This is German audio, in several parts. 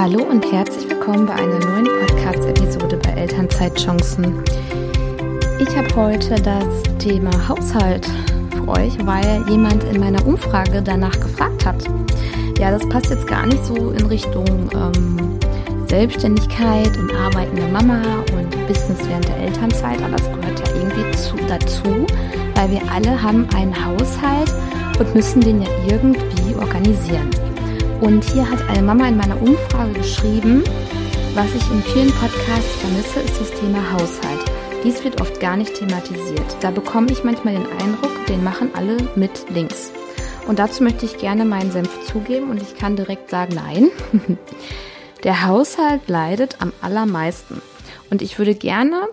Hallo und herzlich willkommen bei einer neuen Podcast-Episode bei Elternzeitchancen. Ich habe heute das Thema Haushalt für euch, weil jemand in meiner Umfrage danach gefragt hat. Ja, das passt jetzt gar nicht so in Richtung ähm, Selbstständigkeit und arbeitende Mama und Business während der Elternzeit, aber es gehört ja irgendwie zu, dazu, weil wir alle haben einen Haushalt und müssen den ja irgendwie organisieren. Und hier hat eine Mama in meiner Umfrage geschrieben, was ich in vielen Podcasts vermisse, ist das Thema Haushalt. Dies wird oft gar nicht thematisiert. Da bekomme ich manchmal den Eindruck, den machen alle mit links. Und dazu möchte ich gerne meinen Senf zugeben und ich kann direkt sagen, nein. Der Haushalt leidet am allermeisten. Und ich würde gerne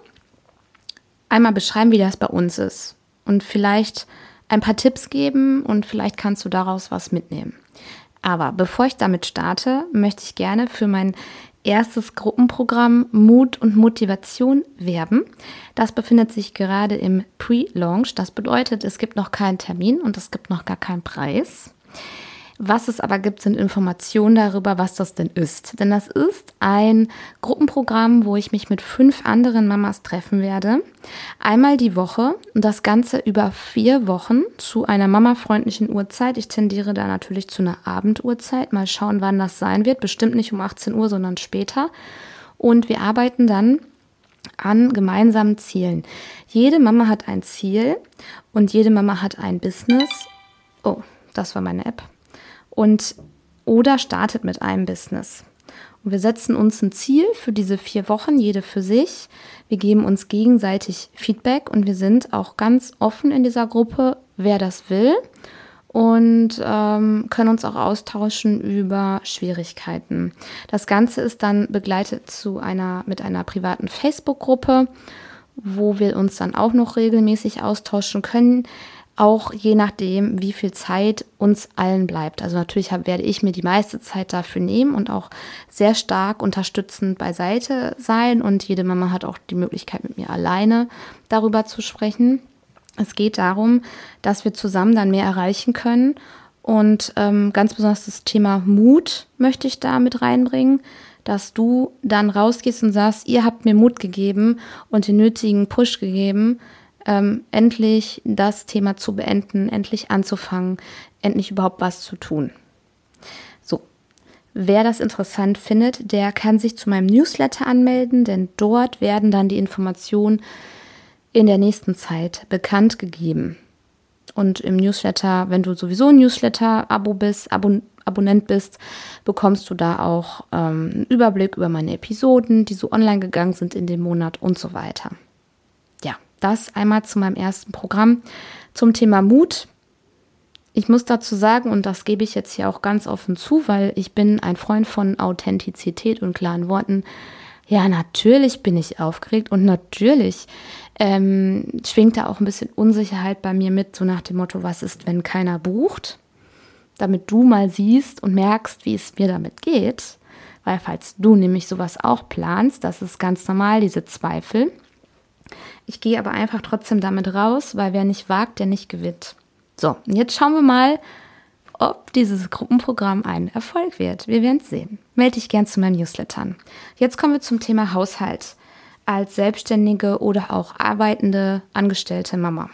einmal beschreiben, wie das bei uns ist. Und vielleicht ein paar Tipps geben und vielleicht kannst du daraus was mitnehmen. Aber bevor ich damit starte, möchte ich gerne für mein erstes Gruppenprogramm Mut und Motivation werben. Das befindet sich gerade im Pre-Launch. Das bedeutet, es gibt noch keinen Termin und es gibt noch gar keinen Preis. Was es aber gibt, sind Informationen darüber, was das denn ist. Denn das ist ein Gruppenprogramm, wo ich mich mit fünf anderen Mamas treffen werde. Einmal die Woche und das Ganze über vier Wochen zu einer mamafreundlichen Uhrzeit. Ich tendiere da natürlich zu einer Abenduhrzeit. Mal schauen, wann das sein wird. Bestimmt nicht um 18 Uhr, sondern später. Und wir arbeiten dann an gemeinsamen Zielen. Jede Mama hat ein Ziel und jede Mama hat ein Business. Oh, das war meine App und oder startet mit einem Business. Und wir setzen uns ein Ziel für diese vier Wochen, jede für sich. Wir geben uns gegenseitig Feedback und wir sind auch ganz offen in dieser Gruppe, wer das will und ähm, können uns auch austauschen über Schwierigkeiten. Das Ganze ist dann begleitet zu einer mit einer privaten Facebook-Gruppe, wo wir uns dann auch noch regelmäßig austauschen können auch je nachdem, wie viel Zeit uns allen bleibt. Also natürlich werde ich mir die meiste Zeit dafür nehmen und auch sehr stark unterstützend beiseite sein. Und jede Mama hat auch die Möglichkeit, mit mir alleine darüber zu sprechen. Es geht darum, dass wir zusammen dann mehr erreichen können. Und ähm, ganz besonders das Thema Mut möchte ich da mit reinbringen, dass du dann rausgehst und sagst, ihr habt mir Mut gegeben und den nötigen Push gegeben, ähm, endlich das Thema zu beenden, endlich anzufangen, endlich überhaupt was zu tun. So, wer das interessant findet, der kann sich zu meinem Newsletter anmelden, denn dort werden dann die Informationen in der nächsten Zeit bekannt gegeben. Und im Newsletter, wenn du sowieso ein Newsletter-Abo bist, Abon Abonnent bist, bekommst du da auch ähm, einen Überblick über meine Episoden, die so online gegangen sind in dem Monat und so weiter. Das einmal zu meinem ersten Programm zum Thema Mut. Ich muss dazu sagen, und das gebe ich jetzt hier auch ganz offen zu, weil ich bin ein Freund von Authentizität und klaren Worten. Ja, natürlich bin ich aufgeregt und natürlich ähm, schwingt da auch ein bisschen Unsicherheit bei mir mit, so nach dem Motto, was ist, wenn keiner bucht? Damit du mal siehst und merkst, wie es mir damit geht. Weil falls du nämlich sowas auch planst, das ist ganz normal, diese Zweifel. Ich gehe aber einfach trotzdem damit raus, weil wer nicht wagt, der nicht gewinnt. So, jetzt schauen wir mal, ob dieses Gruppenprogramm ein Erfolg wird. Wir werden es sehen. Melde dich gern zu meinen Newslettern. Jetzt kommen wir zum Thema Haushalt. Als selbstständige oder auch arbeitende angestellte Mama.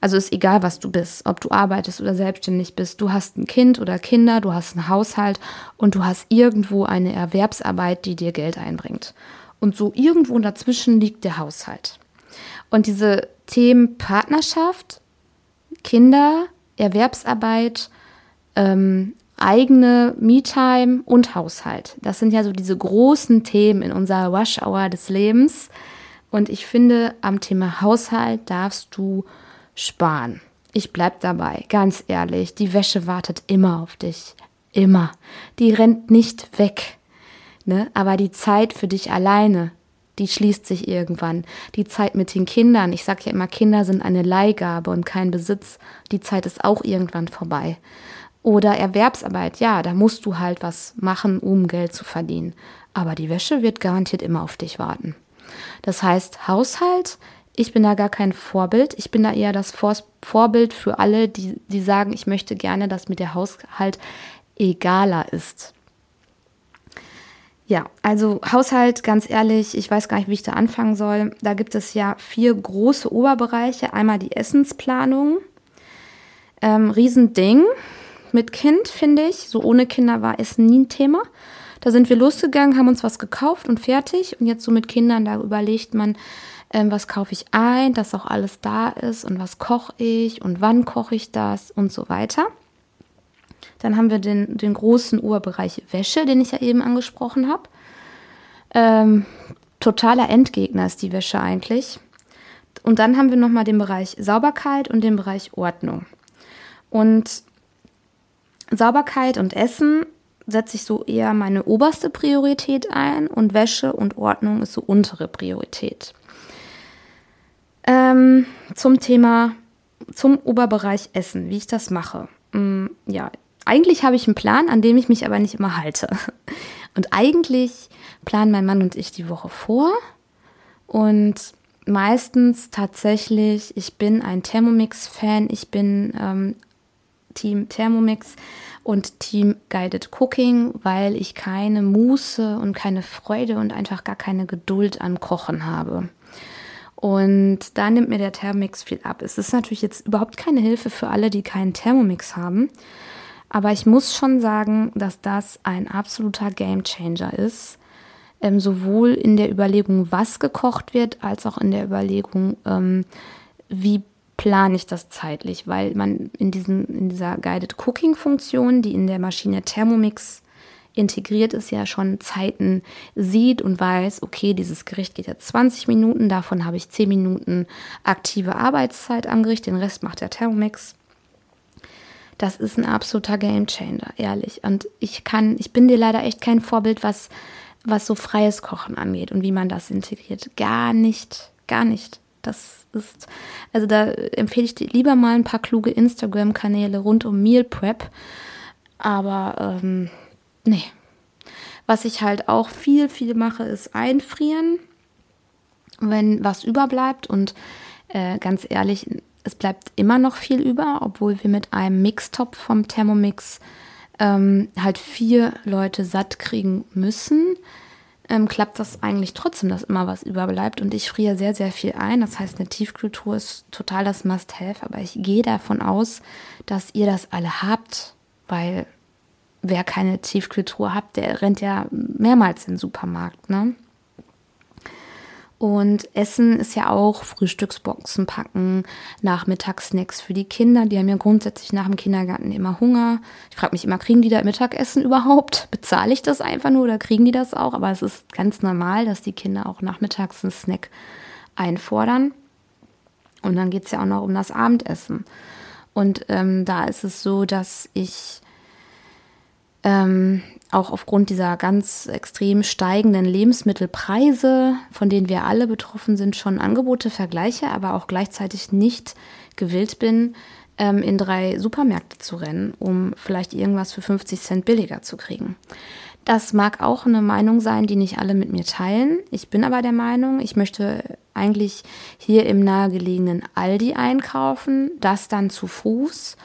Also ist egal, was du bist, ob du arbeitest oder selbstständig bist. Du hast ein Kind oder Kinder, du hast einen Haushalt und du hast irgendwo eine Erwerbsarbeit, die dir Geld einbringt. Und so irgendwo dazwischen liegt der Haushalt. Und diese Themen Partnerschaft, Kinder, Erwerbsarbeit, ähm, eigene Me-Time und Haushalt. Das sind ja so diese großen Themen in unserer Rush-Hour des Lebens. Und ich finde, am Thema Haushalt darfst du sparen. Ich bleib dabei, ganz ehrlich. Die Wäsche wartet immer auf dich. Immer. Die rennt nicht weg. Ne? Aber die Zeit für dich alleine, die schließt sich irgendwann. Die Zeit mit den Kindern, ich sage ja immer, Kinder sind eine Leihgabe und kein Besitz. Die Zeit ist auch irgendwann vorbei. Oder Erwerbsarbeit, ja, da musst du halt was machen, um Geld zu verdienen. Aber die Wäsche wird garantiert immer auf dich warten. Das heißt, Haushalt, ich bin da gar kein Vorbild. Ich bin da eher das Vor Vorbild für alle, die, die sagen, ich möchte gerne, dass mir der Haushalt egaler ist. Ja, also Haushalt, ganz ehrlich, ich weiß gar nicht, wie ich da anfangen soll. Da gibt es ja vier große Oberbereiche. Einmal die Essensplanung. Ähm, Riesending mit Kind, finde ich. So ohne Kinder war Essen nie ein Thema. Da sind wir losgegangen, haben uns was gekauft und fertig. Und jetzt so mit Kindern, da überlegt man, ähm, was kaufe ich ein, dass auch alles da ist und was koche ich und wann koche ich das und so weiter. Dann haben wir den, den großen Urbereich Wäsche, den ich ja eben angesprochen habe. Ähm, totaler Endgegner ist die Wäsche eigentlich. Und dann haben wir nochmal den Bereich Sauberkeit und den Bereich Ordnung. Und Sauberkeit und Essen setze ich so eher meine oberste Priorität ein und Wäsche und Ordnung ist so untere Priorität. Ähm, zum Thema, zum Oberbereich Essen, wie ich das mache. Mm, ja, eigentlich habe ich einen Plan, an dem ich mich aber nicht immer halte. Und eigentlich planen mein Mann und ich die Woche vor. Und meistens tatsächlich, ich bin ein Thermomix-Fan, ich bin ähm, Team Thermomix und Team Guided Cooking, weil ich keine Muße und keine Freude und einfach gar keine Geduld am Kochen habe. Und da nimmt mir der Thermomix viel ab. Es ist natürlich jetzt überhaupt keine Hilfe für alle, die keinen Thermomix haben. Aber ich muss schon sagen, dass das ein absoluter Gamechanger ist. Ähm, sowohl in der Überlegung, was gekocht wird, als auch in der Überlegung, ähm, wie plane ich das zeitlich, weil man in, diesen, in dieser Guided Cooking Funktion, die in der Maschine Thermomix integriert ist, ja schon Zeiten sieht und weiß, okay, dieses Gericht geht jetzt 20 Minuten, davon habe ich 10 Minuten aktive Arbeitszeit am Gericht, den Rest macht der Thermomix das ist ein absoluter Gamechanger, ehrlich. Und ich kann, ich bin dir leider echt kein Vorbild, was, was so freies Kochen angeht und wie man das integriert. Gar nicht, gar nicht. Das ist, also da empfehle ich dir lieber mal ein paar kluge Instagram-Kanäle rund um Meal Prep. Aber ähm, nee. Was ich halt auch viel, viel mache, ist einfrieren, wenn was überbleibt. Und äh, ganz ehrlich, es bleibt immer noch viel über, obwohl wir mit einem Mixtop vom Thermomix ähm, halt vier Leute satt kriegen müssen. Ähm, klappt das eigentlich trotzdem, dass immer was überbleibt. Und ich friere sehr, sehr viel ein. Das heißt, eine Tiefkultur ist total das Must-Have. Aber ich gehe davon aus, dass ihr das alle habt, weil wer keine Tiefkultur hat, der rennt ja mehrmals in den Supermarkt. Ne? Und Essen ist ja auch Frühstücksboxen packen, Nachmittagssnacks für die Kinder. Die haben ja grundsätzlich nach dem Kindergarten immer Hunger. Ich frage mich immer, kriegen die da Mittagessen überhaupt? Bezahle ich das einfach nur oder kriegen die das auch? Aber es ist ganz normal, dass die Kinder auch nachmittags einen Snack einfordern. Und dann geht es ja auch noch um das Abendessen. Und ähm, da ist es so, dass ich ähm, auch aufgrund dieser ganz extrem steigenden Lebensmittelpreise, von denen wir alle betroffen sind, schon Angebote vergleiche, aber auch gleichzeitig nicht gewillt bin, ähm, in drei Supermärkte zu rennen, um vielleicht irgendwas für 50 Cent billiger zu kriegen. Das mag auch eine Meinung sein, die nicht alle mit mir teilen. Ich bin aber der Meinung, ich möchte eigentlich hier im nahegelegenen Aldi einkaufen, das dann zu Fuß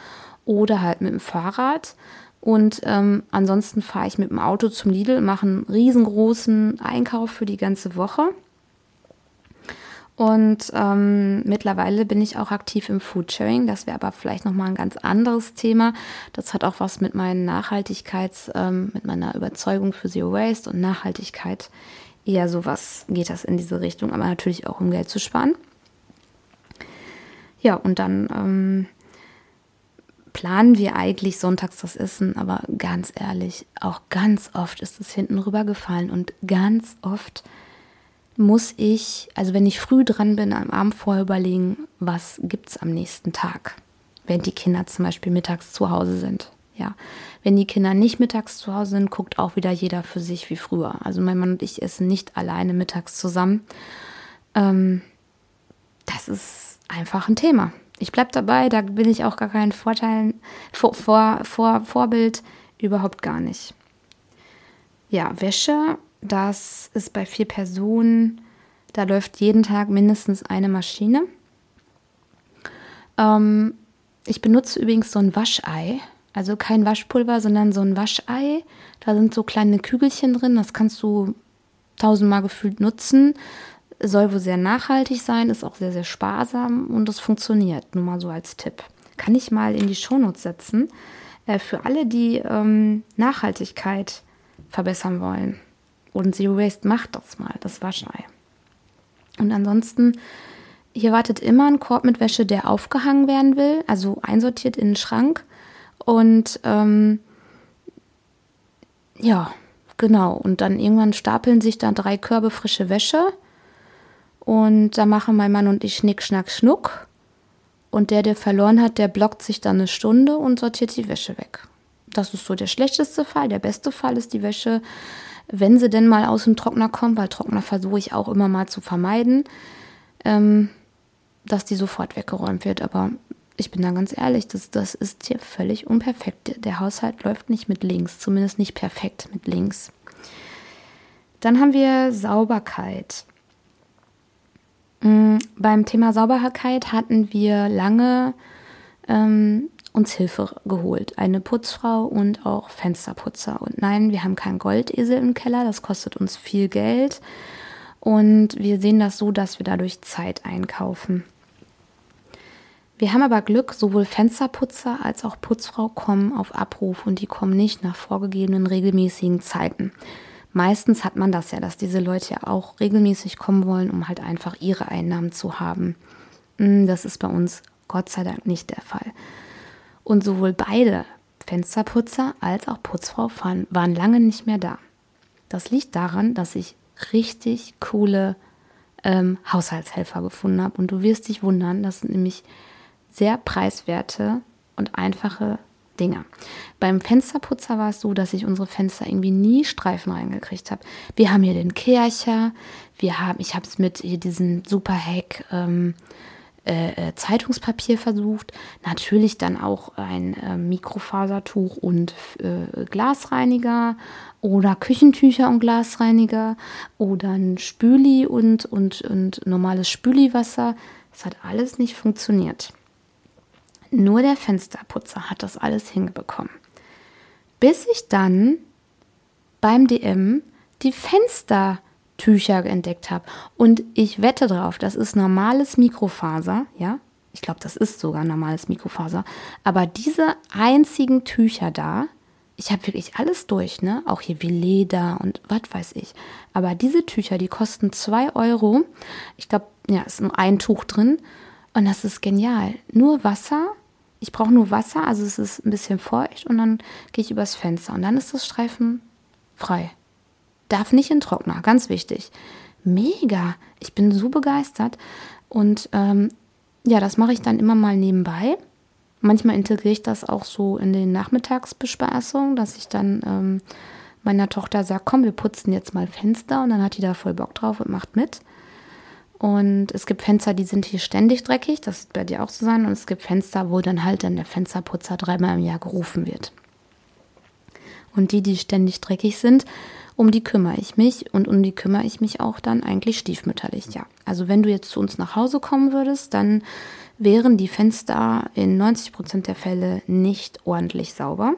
oder halt mit dem Fahrrad und ähm, ansonsten fahre ich mit dem Auto zum Lidl, mache einen riesengroßen Einkauf für die ganze Woche. Und ähm, mittlerweile bin ich auch aktiv im Foodsharing. Das wäre aber vielleicht nochmal ein ganz anderes Thema. Das hat auch was mit meinen Nachhaltigkeits, ähm, mit meiner Überzeugung für Zero Waste und Nachhaltigkeit. Eher sowas geht das in diese Richtung, aber natürlich auch um Geld zu sparen. Ja, und dann ähm, planen wir eigentlich sonntags das Essen, aber ganz ehrlich, auch ganz oft ist es hinten rübergefallen und ganz oft muss ich, also wenn ich früh dran bin, am Abend vorher überlegen, was gibt es am nächsten Tag, wenn die Kinder zum Beispiel mittags zu Hause sind. Ja, wenn die Kinder nicht mittags zu Hause sind, guckt auch wieder jeder für sich wie früher. Also mein Mann und ich essen nicht alleine mittags zusammen. Ähm, das ist einfach ein Thema ich bleibe dabei, da bin ich auch gar kein Vorteil, vor, vor, vor, Vorbild, überhaupt gar nicht. Ja, Wäsche, das ist bei vier Personen, da läuft jeden Tag mindestens eine Maschine. Ähm, ich benutze übrigens so ein Waschei. Also kein Waschpulver, sondern so ein Waschei. Da sind so kleine Kügelchen drin. Das kannst du tausendmal gefühlt nutzen. Soll wohl sehr nachhaltig sein, ist auch sehr, sehr sparsam und es funktioniert. Nur mal so als Tipp. Kann ich mal in die Shownotes setzen. Äh, für alle, die ähm, Nachhaltigkeit verbessern wollen. Und Zero Waste macht das mal, das Waschei. Und ansonsten, hier wartet immer ein Korb mit Wäsche, der aufgehangen werden will, also einsortiert in den Schrank. Und ähm, ja, genau. Und dann irgendwann stapeln sich da drei Körbe frische Wäsche. Und da machen mein Mann und ich Schnick, Schnack, Schnuck. Und der, der verloren hat, der blockt sich dann eine Stunde und sortiert die Wäsche weg. Das ist so der schlechteste Fall. Der beste Fall ist die Wäsche, wenn sie denn mal aus dem Trockner kommt, weil Trockner versuche ich auch immer mal zu vermeiden, ähm, dass die sofort weggeräumt wird. Aber ich bin da ganz ehrlich, das, das ist hier völlig unperfekt. Der Haushalt läuft nicht mit links, zumindest nicht perfekt mit links. Dann haben wir Sauberkeit. Mm, beim Thema Sauberkeit hatten wir lange ähm, uns Hilfe geholt. Eine Putzfrau und auch Fensterputzer. Und nein, wir haben keinen Goldesel im Keller, das kostet uns viel Geld. Und wir sehen das so, dass wir dadurch Zeit einkaufen. Wir haben aber Glück, sowohl Fensterputzer als auch Putzfrau kommen auf Abruf und die kommen nicht nach vorgegebenen regelmäßigen Zeiten. Meistens hat man das ja, dass diese Leute ja auch regelmäßig kommen wollen, um halt einfach ihre Einnahmen zu haben. Hm, das ist bei uns Gott sei Dank nicht der Fall. Und sowohl beide Fensterputzer als auch Putzfrau waren lange nicht mehr da. Das liegt daran, dass ich richtig coole ähm, Haushaltshelfer gefunden habe. Und du wirst dich wundern, das sind nämlich sehr preiswerte und einfache Dinge. Beim Fensterputzer war es so, dass ich unsere Fenster irgendwie nie Streifen reingekriegt habe. Wir haben hier den Kercher, wir haben, ich habe es mit hier diesen Super Hack ähm, äh, äh, Zeitungspapier versucht, natürlich dann auch ein äh, Mikrofasertuch und äh, Glasreiniger oder Küchentücher und Glasreiniger oder ein Spüli und, und, und normales Spüliwasser. Es hat alles nicht funktioniert. Nur der Fensterputzer hat das alles hingekommen. Bis ich dann beim DM die Fenstertücher entdeckt habe. Und ich wette drauf, das ist normales Mikrofaser, ja. Ich glaube, das ist sogar normales Mikrofaser. Aber diese einzigen Tücher da, ich habe wirklich alles durch, ne? Auch hier wie Leder und was weiß ich. Aber diese Tücher, die kosten 2 Euro. Ich glaube, ja, ist nur ein Tuch drin. Und das ist genial. Nur Wasser ich brauche nur Wasser, also es ist ein bisschen feucht und dann gehe ich übers Fenster und dann ist das Streifen frei. Darf nicht in Trockner, ganz wichtig. Mega, ich bin so begeistert und ähm, ja, das mache ich dann immer mal nebenbei. Manchmal integriere ich das auch so in den Nachmittagsbespaßungen, dass ich dann ähm, meiner Tochter sage, komm, wir putzen jetzt mal Fenster und dann hat die da voll Bock drauf und macht mit. Und es gibt Fenster, die sind hier ständig dreckig, das wird bei dir auch so sein. Und es gibt Fenster, wo dann halt dann der Fensterputzer dreimal im Jahr gerufen wird. Und die, die ständig dreckig sind, um die kümmere ich mich und um die kümmere ich mich auch dann eigentlich stiefmütterlich, ja. Also wenn du jetzt zu uns nach Hause kommen würdest, dann wären die Fenster in 90 Prozent der Fälle nicht ordentlich sauber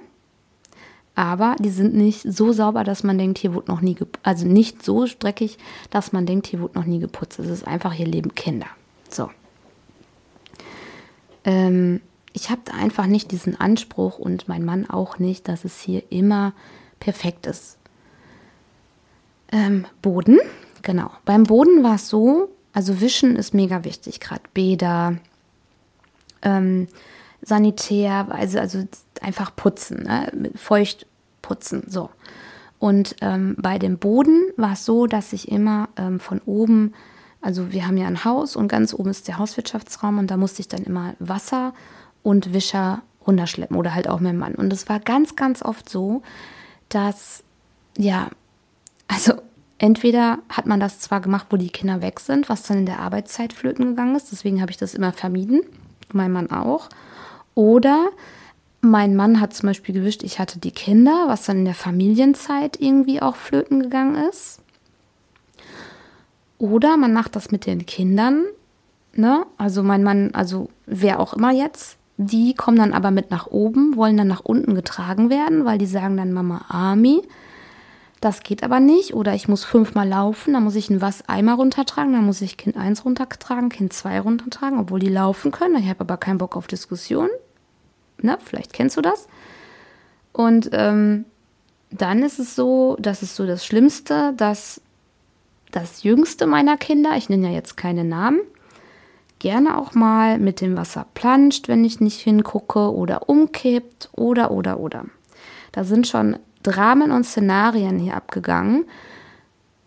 aber die sind nicht so sauber, dass man denkt, hier wurde noch nie geputzt. Also nicht so dreckig, dass man denkt, hier wurde noch nie geputzt. Es ist einfach, hier leben Kinder. So. Ähm, ich habe einfach nicht diesen Anspruch und mein Mann auch nicht, dass es hier immer perfekt ist. Ähm, Boden, genau. Beim Boden war es so, also Wischen ist mega wichtig, gerade Bäder, ähm, sanitär, also, also einfach putzen, ne? feucht putzen. So. Und ähm, bei dem Boden war es so, dass ich immer ähm, von oben, also wir haben ja ein Haus und ganz oben ist der Hauswirtschaftsraum und da musste ich dann immer Wasser und Wischer runterschleppen oder halt auch mein Mann. Und es war ganz, ganz oft so, dass, ja, also entweder hat man das zwar gemacht, wo die Kinder weg sind, was dann in der Arbeitszeit flöten gegangen ist, deswegen habe ich das immer vermieden, mein Mann auch, oder mein Mann hat zum Beispiel gewischt, ich hatte die Kinder, was dann in der Familienzeit irgendwie auch flöten gegangen ist. Oder man macht das mit den Kindern, ne? Also mein Mann, also wer auch immer jetzt, die kommen dann aber mit nach oben, wollen dann nach unten getragen werden, weil die sagen dann Mama Army. Das geht aber nicht. Oder ich muss fünfmal laufen, dann muss ich ein Eimer runtertragen, dann muss ich Kind 1 runtertragen, Kind 2 runtertragen, obwohl die laufen können. Ich habe aber keinen Bock auf Diskussion. Ne? Vielleicht kennst du das. Und ähm, dann ist es so, das ist so das Schlimmste, dass das jüngste meiner Kinder, ich nenne ja jetzt keine Namen, gerne auch mal mit dem Wasser planscht, wenn ich nicht hingucke oder umkippt oder oder oder. Da sind schon Dramen und Szenarien hier abgegangen,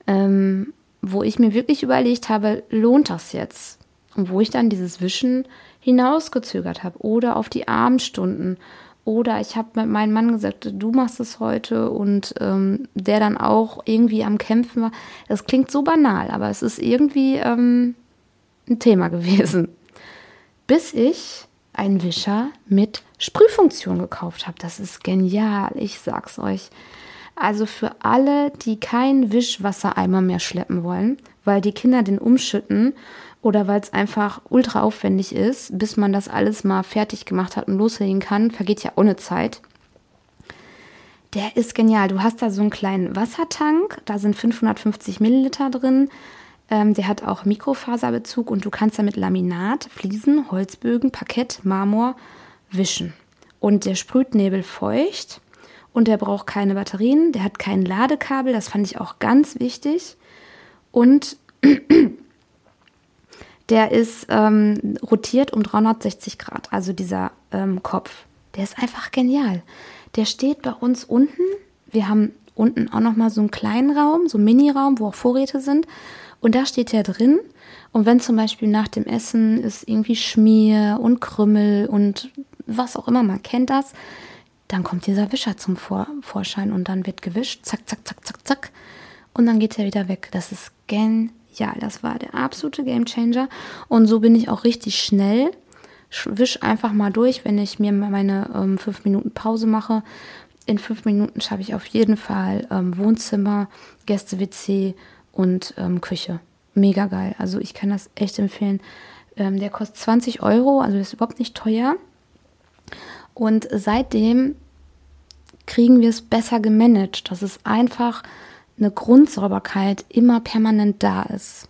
ähm, wo ich mir wirklich überlegt habe, lohnt das jetzt? Und wo ich dann dieses Wischen hinausgezögert habe oder auf die Abendstunden. Oder ich habe mit meinem Mann gesagt, du machst es heute und ähm, der dann auch irgendwie am Kämpfen war. Das klingt so banal, aber es ist irgendwie ähm, ein Thema gewesen. Bis ich einen Wischer mit Sprühfunktion gekauft habe. Das ist genial, ich sag's euch. Also für alle, die keinen Wischwassereimer mehr schleppen wollen, weil die Kinder den umschütten oder weil es einfach ultra aufwendig ist, bis man das alles mal fertig gemacht hat und loslegen kann, vergeht ja ohne Zeit. Der ist genial. Du hast da so einen kleinen Wassertank, da sind 550 Milliliter drin. Ähm, der hat auch Mikrofaserbezug und du kannst damit Laminat, Fliesen, Holzbögen, Parkett, Marmor wischen. Und der sprüht nebelfeucht und der braucht keine Batterien, der hat kein Ladekabel, das fand ich auch ganz wichtig. Und der ist ähm, rotiert um 360 Grad, also dieser ähm, Kopf. Der ist einfach genial. Der steht bei uns unten. Wir haben unten auch noch mal so einen kleinen Raum, so einen Mini-Raum, wo auch Vorräte sind. Und da steht der drin. Und wenn zum Beispiel nach dem Essen ist irgendwie Schmier und Krümmel und was auch immer, man kennt das, dann kommt dieser Wischer zum Vor Vorschein und dann wird gewischt, zack, zack, zack, zack, zack. Und dann geht er wieder weg. Das ist genial. Das war der absolute Gamechanger. Und so bin ich auch richtig schnell. Wisch einfach mal durch, wenn ich mir meine ähm, fünf Minuten Pause mache. In fünf Minuten schaffe ich auf jeden Fall ähm, Wohnzimmer, Gäste-WC und ähm, Küche. Mega geil. Also ich kann das echt empfehlen. Ähm, der kostet 20 Euro, also ist überhaupt nicht teuer. Und seitdem kriegen wir es besser gemanagt, dass es einfach eine Grundsauberkeit immer permanent da ist.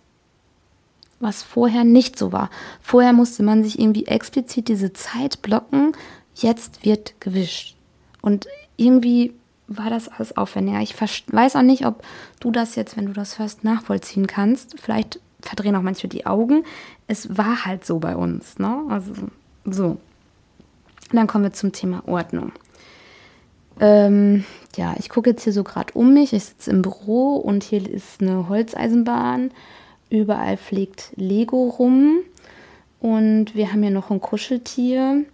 Was vorher nicht so war. Vorher musste man sich irgendwie explizit diese Zeit blocken. Jetzt wird gewischt. Und irgendwie war das alles aufwendiger. Ich weiß auch nicht, ob du das jetzt, wenn du das hörst, nachvollziehen kannst. Vielleicht verdrehen auch manche die Augen. Es war halt so bei uns. Ne? Also so. Dann kommen wir zum Thema Ordnung. Ähm, ja, ich gucke jetzt hier so gerade um mich. Ich sitze im Büro und hier ist eine Holzeisenbahn. Überall fliegt Lego rum. Und wir haben hier noch ein Kuscheltier.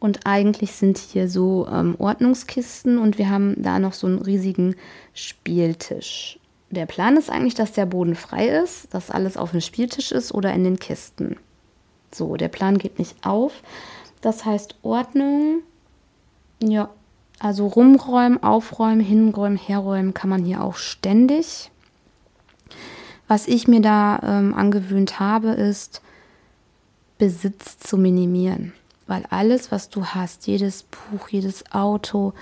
Und eigentlich sind hier so ähm, Ordnungskisten und wir haben da noch so einen riesigen Spieltisch. Der Plan ist eigentlich, dass der Boden frei ist, dass alles auf dem Spieltisch ist oder in den Kisten. So, der Plan geht nicht auf. Das heißt Ordnung, ja, also rumräumen, aufräumen, hinräumen, herräumen kann man hier auch ständig. Was ich mir da ähm, angewöhnt habe, ist Besitz zu minimieren. Weil alles, was du hast, jedes Buch, jedes Auto,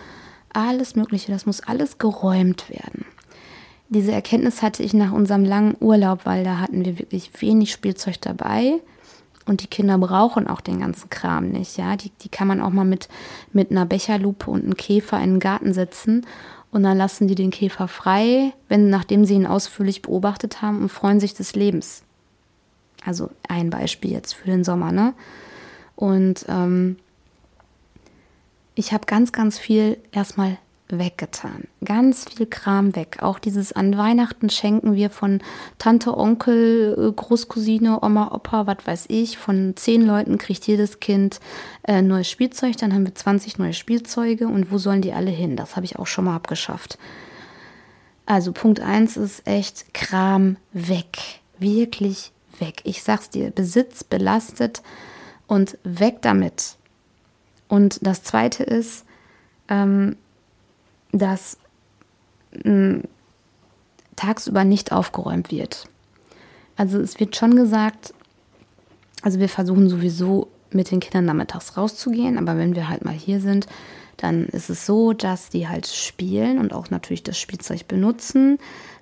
alles Mögliche, das muss alles geräumt werden. Diese Erkenntnis hatte ich nach unserem langen Urlaub, weil da hatten wir wirklich wenig Spielzeug dabei. Und die Kinder brauchen auch den ganzen Kram nicht, ja. Die, die kann man auch mal mit, mit einer Becherlupe und einem Käfer in den Garten setzen und dann lassen die den Käfer frei, wenn, nachdem sie ihn ausführlich beobachtet haben und freuen sich des Lebens. Also ein Beispiel jetzt für den Sommer, ne? Und ähm, ich habe ganz, ganz viel erstmal weggetan. Ganz viel Kram weg. Auch dieses an Weihnachten schenken wir von Tante, Onkel, äh, Großcousine, Oma, Opa, was weiß ich. Von zehn Leuten kriegt jedes Kind äh, neues Spielzeug. Dann haben wir 20 neue Spielzeuge. Und wo sollen die alle hin? Das habe ich auch schon mal abgeschafft. Also Punkt 1 ist echt Kram weg. Wirklich weg. Ich sag's dir, Besitz belastet und weg damit. Und das zweite ist, ähm, dass mh, tagsüber nicht aufgeräumt wird. Also es wird schon gesagt, also wir versuchen sowieso mit den Kindern nachmittags rauszugehen. Aber wenn wir halt mal hier sind, dann ist es so, dass die halt spielen und auch natürlich das Spielzeug benutzen.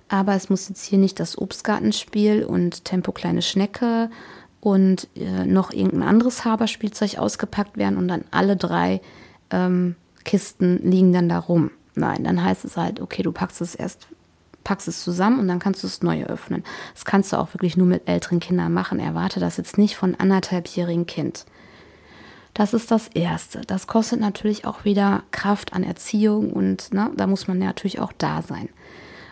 Aber es muss jetzt hier nicht das Obstgartenspiel und Tempo kleine Schnecke und äh, noch irgendein anderes Haberspielzeug ausgepackt werden und dann alle drei ähm, Kisten liegen dann da rum. Nein, dann heißt es halt, okay, du packst es erst, packst es zusammen und dann kannst du es neu öffnen. Das kannst du auch wirklich nur mit älteren Kindern machen. Erwarte das jetzt nicht von anderthalbjährigen Kind. Das ist das Erste. Das kostet natürlich auch wieder Kraft an Erziehung und ne, da muss man natürlich auch da sein.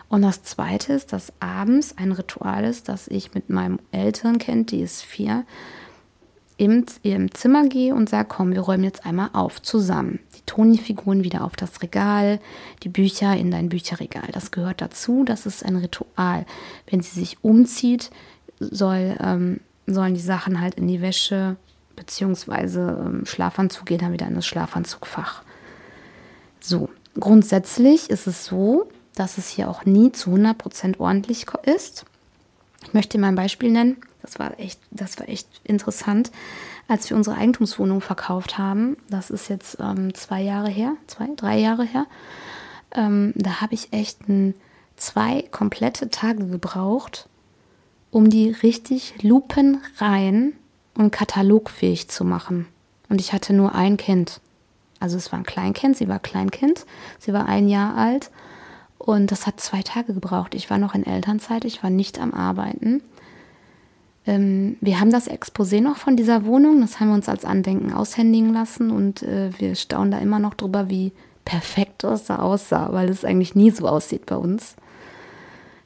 Und das Zweite ist, dass abends ein Ritual ist, dass ich mit meinem älteren Kind, die ist vier, im, im Zimmer gehe und sage, komm, wir räumen jetzt einmal auf zusammen. Die Toni-Figuren wieder auf das Regal, die Bücher in dein Bücherregal. Das gehört dazu, das ist ein Ritual. Wenn sie sich umzieht, soll, ähm, sollen die Sachen halt in die Wäsche beziehungsweise ähm, Schlafanzug gehen dann wieder in das Schlafanzugfach. So, grundsätzlich ist es so, dass es hier auch nie zu 100% ordentlich ist. Ich möchte mal ein Beispiel nennen. Das war echt, das war echt interessant, als wir unsere Eigentumswohnung verkauft haben. Das ist jetzt ähm, zwei Jahre her, zwei, drei Jahre her. Ähm, da habe ich echt ein, zwei komplette Tage gebraucht, um die richtig lupenrein und katalogfähig zu machen. Und ich hatte nur ein Kind. Also es war ein Kleinkind, sie war Kleinkind, sie war ein Jahr alt und das hat zwei Tage gebraucht. Ich war noch in Elternzeit, ich war nicht am Arbeiten. Ähm, wir haben das Exposé noch von dieser Wohnung, das haben wir uns als Andenken aushändigen lassen und äh, wir staunen da immer noch drüber, wie perfekt das da aussah, weil es eigentlich nie so aussieht bei uns.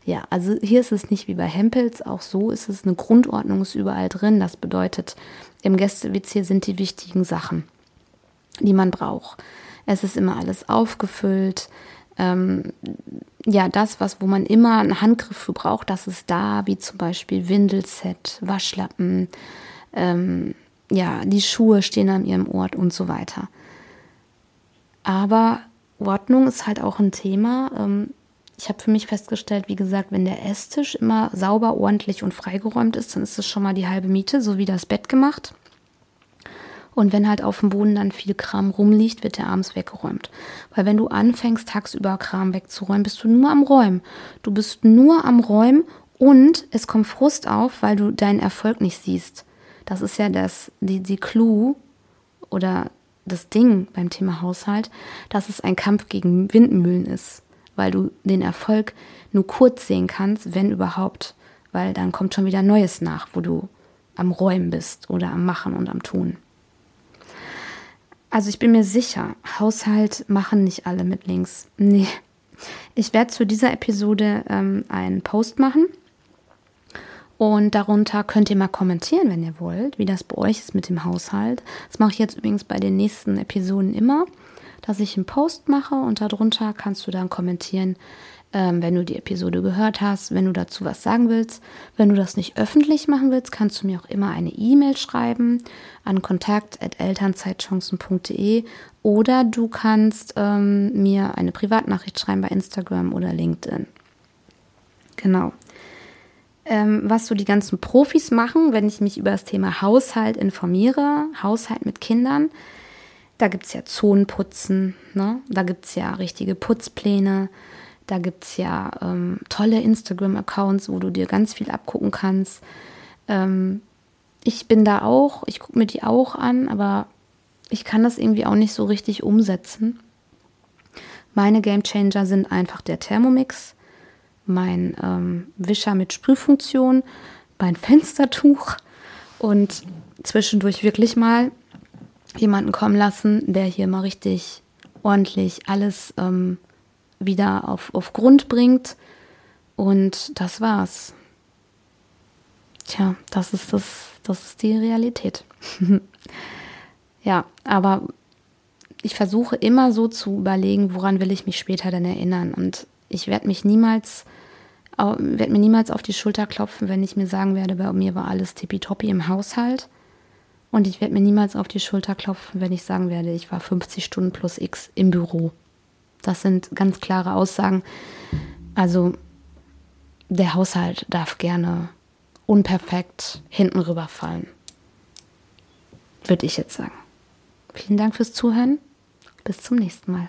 Ja, also hier ist es nicht wie bei Hempels, auch so ist es eine Grundordnung, ist überall drin. Das bedeutet, im Gäste-WC sind die wichtigen Sachen, die man braucht. Es ist immer alles aufgefüllt ähm, ja, das, was, wo man immer einen Handgriff für braucht, das ist da, wie zum Beispiel Windelset, Waschlappen, ähm, ja, die Schuhe stehen an ihrem Ort und so weiter. Aber Ordnung ist halt auch ein Thema. Ähm, ich habe für mich festgestellt, wie gesagt, wenn der Esstisch immer sauber, ordentlich und freigeräumt ist, dann ist das schon mal die halbe Miete, so wie das Bett gemacht. Und wenn halt auf dem Boden dann viel Kram rumliegt, wird der abends weggeräumt. Weil wenn du anfängst, tagsüber Kram wegzuräumen, bist du nur am Räumen. Du bist nur am Räumen und es kommt Frust auf, weil du deinen Erfolg nicht siehst. Das ist ja das, die, die Clou oder das Ding beim Thema Haushalt, dass es ein Kampf gegen Windmühlen ist. Weil du den Erfolg nur kurz sehen kannst, wenn überhaupt. Weil dann kommt schon wieder Neues nach, wo du am Räumen bist oder am Machen und am Tun. Also ich bin mir sicher, Haushalt machen nicht alle mit links. Nee. Ich werde zu dieser Episode ähm, einen Post machen. Und darunter könnt ihr mal kommentieren, wenn ihr wollt, wie das bei euch ist mit dem Haushalt. Das mache ich jetzt übrigens bei den nächsten Episoden immer, dass ich einen Post mache und darunter kannst du dann kommentieren, ähm, wenn du die Episode gehört hast, wenn du dazu was sagen willst. Wenn du das nicht öffentlich machen willst, kannst du mir auch immer eine E-Mail schreiben an kontakt.elternzeitchancen.de oder du kannst ähm, mir eine Privatnachricht schreiben bei Instagram oder LinkedIn. Genau. Ähm, was so die ganzen Profis machen, wenn ich mich über das Thema Haushalt informiere, Haushalt mit Kindern, da gibt es ja Zonenputzen, ne? da gibt es ja richtige Putzpläne, da gibt es ja ähm, tolle Instagram-Accounts, wo du dir ganz viel abgucken kannst. Ähm, ich bin da auch, ich gucke mir die auch an, aber ich kann das irgendwie auch nicht so richtig umsetzen. Meine Game Changer sind einfach der Thermomix, mein ähm, Wischer mit Sprühfunktion, mein Fenstertuch und zwischendurch wirklich mal jemanden kommen lassen, der hier mal richtig ordentlich alles ähm, wieder auf, auf Grund bringt. Und das war's. Tja, das ist das, das ist die Realität. ja, aber ich versuche immer so zu überlegen, woran will ich mich später denn erinnern. Und ich werde mich niemals, werde mir niemals auf die Schulter klopfen, wenn ich mir sagen werde, bei mir war alles tippitoppi im Haushalt. Und ich werde mir niemals auf die Schulter klopfen, wenn ich sagen werde, ich war 50 Stunden plus X im Büro. Das sind ganz klare Aussagen. Also der Haushalt darf gerne unperfekt hinten rüberfallen. würde ich jetzt sagen. Vielen Dank fürs Zuhören. Bis zum nächsten Mal.